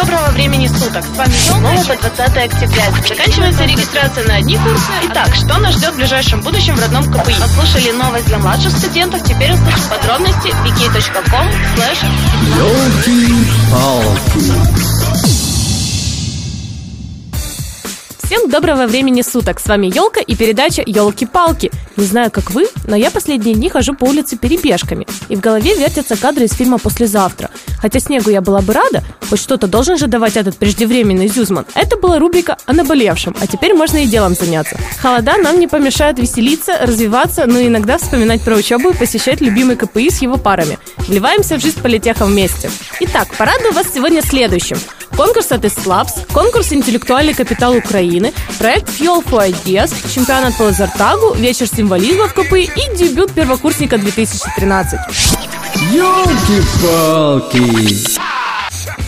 доброго времени суток. С вами снова по 20 октября. Заканчивается регистрация на одни курсы. Итак, что нас ждет в ближайшем будущем в родном КПИ? Послушали новость для младших студентов. Теперь услышим подробности wiki.com slash Всем доброго времени суток! С вами Елка и передача Елки-палки. Не знаю, как вы, но я последние дни хожу по улице перебежками, и в голове вертятся кадры из фильма «Послезавтра». Хотя снегу я была бы рада, хоть что-то должен же давать этот преждевременный Зюзман. Это была рубрика о наболевшем, а теперь можно и делом заняться. Холода нам не помешают веселиться, развиваться, но иногда вспоминать про учебу и посещать любимый КПИ с его парами. Вливаемся в жизнь политеха вместе. Итак, порадую вас сегодня следующим – конкурс от Эслабс, конкурс «Интеллектуальный капитал Украины», проект Fuel for Ideas, чемпионат по лазертагу, вечер символизма в КПИ и дебют первокурсника 2013. Ёлки-палки!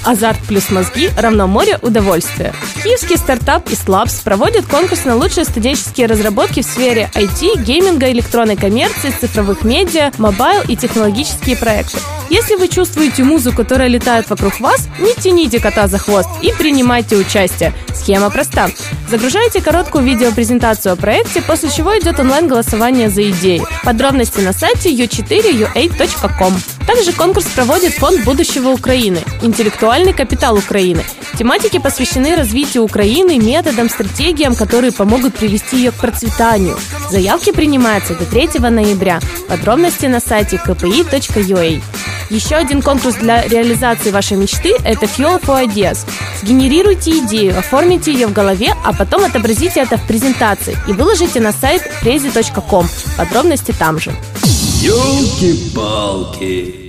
Азарт плюс мозги равно море удовольствия. Киевский стартап Islabs проводит конкурс на лучшие студенческие разработки в сфере IT, гейминга, электронной коммерции, цифровых медиа, mobile и технологические проекты. Если вы чувствуете музыку, которая летает вокруг вас, не тяните кота за хвост и принимайте участие. Схема проста. Загружаете короткую видеопрезентацию о проекте, после чего идет онлайн-голосование за идею. Подробности на сайте u4ua.com. Также конкурс проводит Фонд будущего Украины, интеллектуальный капитал Украины. Тематики посвящены развитию Украины, методам, стратегиям, которые помогут привести ее к процветанию. Заявки принимаются до 3 ноября. Подробности на сайте kpi.ua. Еще один конкурс для реализации вашей мечты – это Fuel for Ideas. Сгенерируйте идею, оформите ее в голове, а потом отобразите это в презентации и выложите на сайт crazy.com. Подробности там же. Ёлки-палки!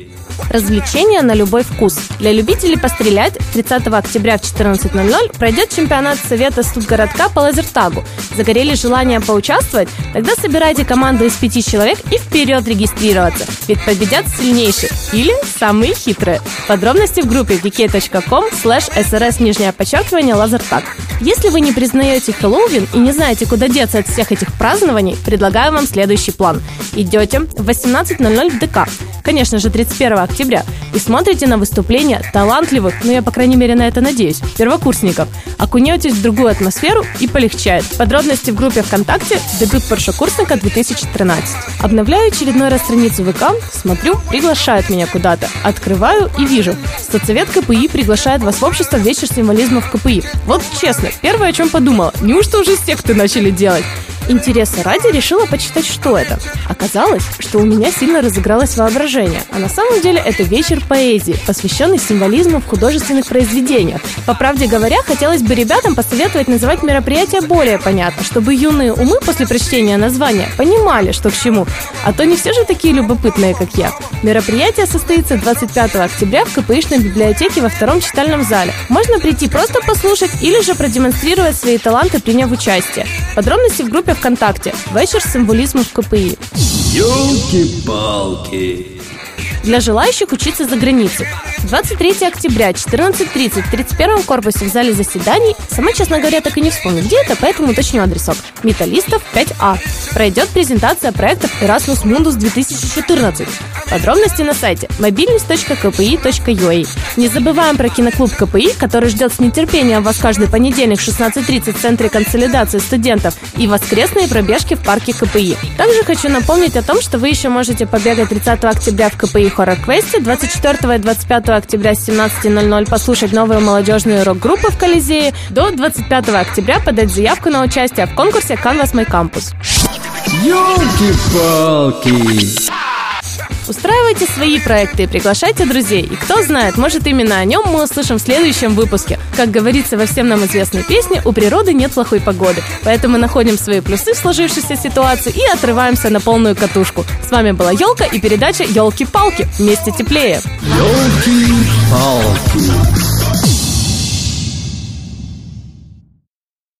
Развлечения на любой вкус. Для любителей пострелять 30 октября в 14.00 пройдет чемпионат Совета студгородка по лазертагу. Загорели желание поучаствовать? Тогда собирайте команду из пяти человек и вперед регистрироваться. Ведь победят сильнейшие или самые хитрые. Подробности в группе vk.com slash srs нижнее подчеркивание лазертаг. Если вы не признаете Хэллоуин и не знаете, куда деться от всех этих празднований, предлагаю вам следующий план. Идете в 18.00 в ДК конечно же, 31 октября, и смотрите на выступления талантливых, ну я, по крайней мере, на это надеюсь, первокурсников. Окунетесь в другую атмосферу и полегчает. Подробности в группе ВКонтакте «Дебют паршокурсника 2013». Обновляю очередной раз страницу ВК, смотрю, приглашают меня куда-то. Открываю и вижу. Соцсовет КПИ приглашает вас в общество «Вечер символизма в КПИ». Вот честно, первое, о чем подумала, неужто уже секты начали делать? Интереса ради решила почитать, что это. Оказалось, что у меня сильно разыгралось воображение, а на самом деле это вечер поэзии, посвященный символизму в художественных произведениях. По правде говоря, хотелось бы ребятам посоветовать называть мероприятие более понятно, чтобы юные умы после прочтения названия понимали, что к чему. А то не все же такие любопытные, как я. Мероприятие состоится 25 октября в КПИшной библиотеке во втором читальном зале. Можно прийти просто послушать или же продемонстрировать свои таланты, приняв участие. Подробности в группе ВКонтакте «Вечер символизма в КПИ». Ёлки-палки! для желающих учиться за границей. 23 октября, 14.30 в 31 корпусе в зале заседаний. Сама, честно говоря, так и не вспомню, где это, поэтому уточню адресок. Металлистов 5А. Пройдет презентация проектов Erasmus Mundus 2014. Подробности на сайте mobilность.kpi.ua. Не забываем про киноклуб КПИ, который ждет с нетерпением вас каждый понедельник в 16.30 в Центре консолидации студентов и воскресные пробежки в парке КПИ. Также хочу напомнить о том, что вы еще можете побегать 30 октября в КПИ Хоррор Квесте, 24 и 25 октября с 17.00 послушать новую молодежную рок-группу в Колизее, до 25 октября подать заявку на участие в конкурсе Canvas My Campus. Ёлки-палки! Устраивайте свои проекты и приглашайте друзей. И кто знает, может именно о нем мы услышим в следующем выпуске. Как говорится во всем нам известной песне, у природы нет плохой погоды. Поэтому находим свои плюсы в сложившейся ситуации и отрываемся на полную катушку. С вами была Елка и передача Елки-палки. Вместе теплее. Ёлки-палки!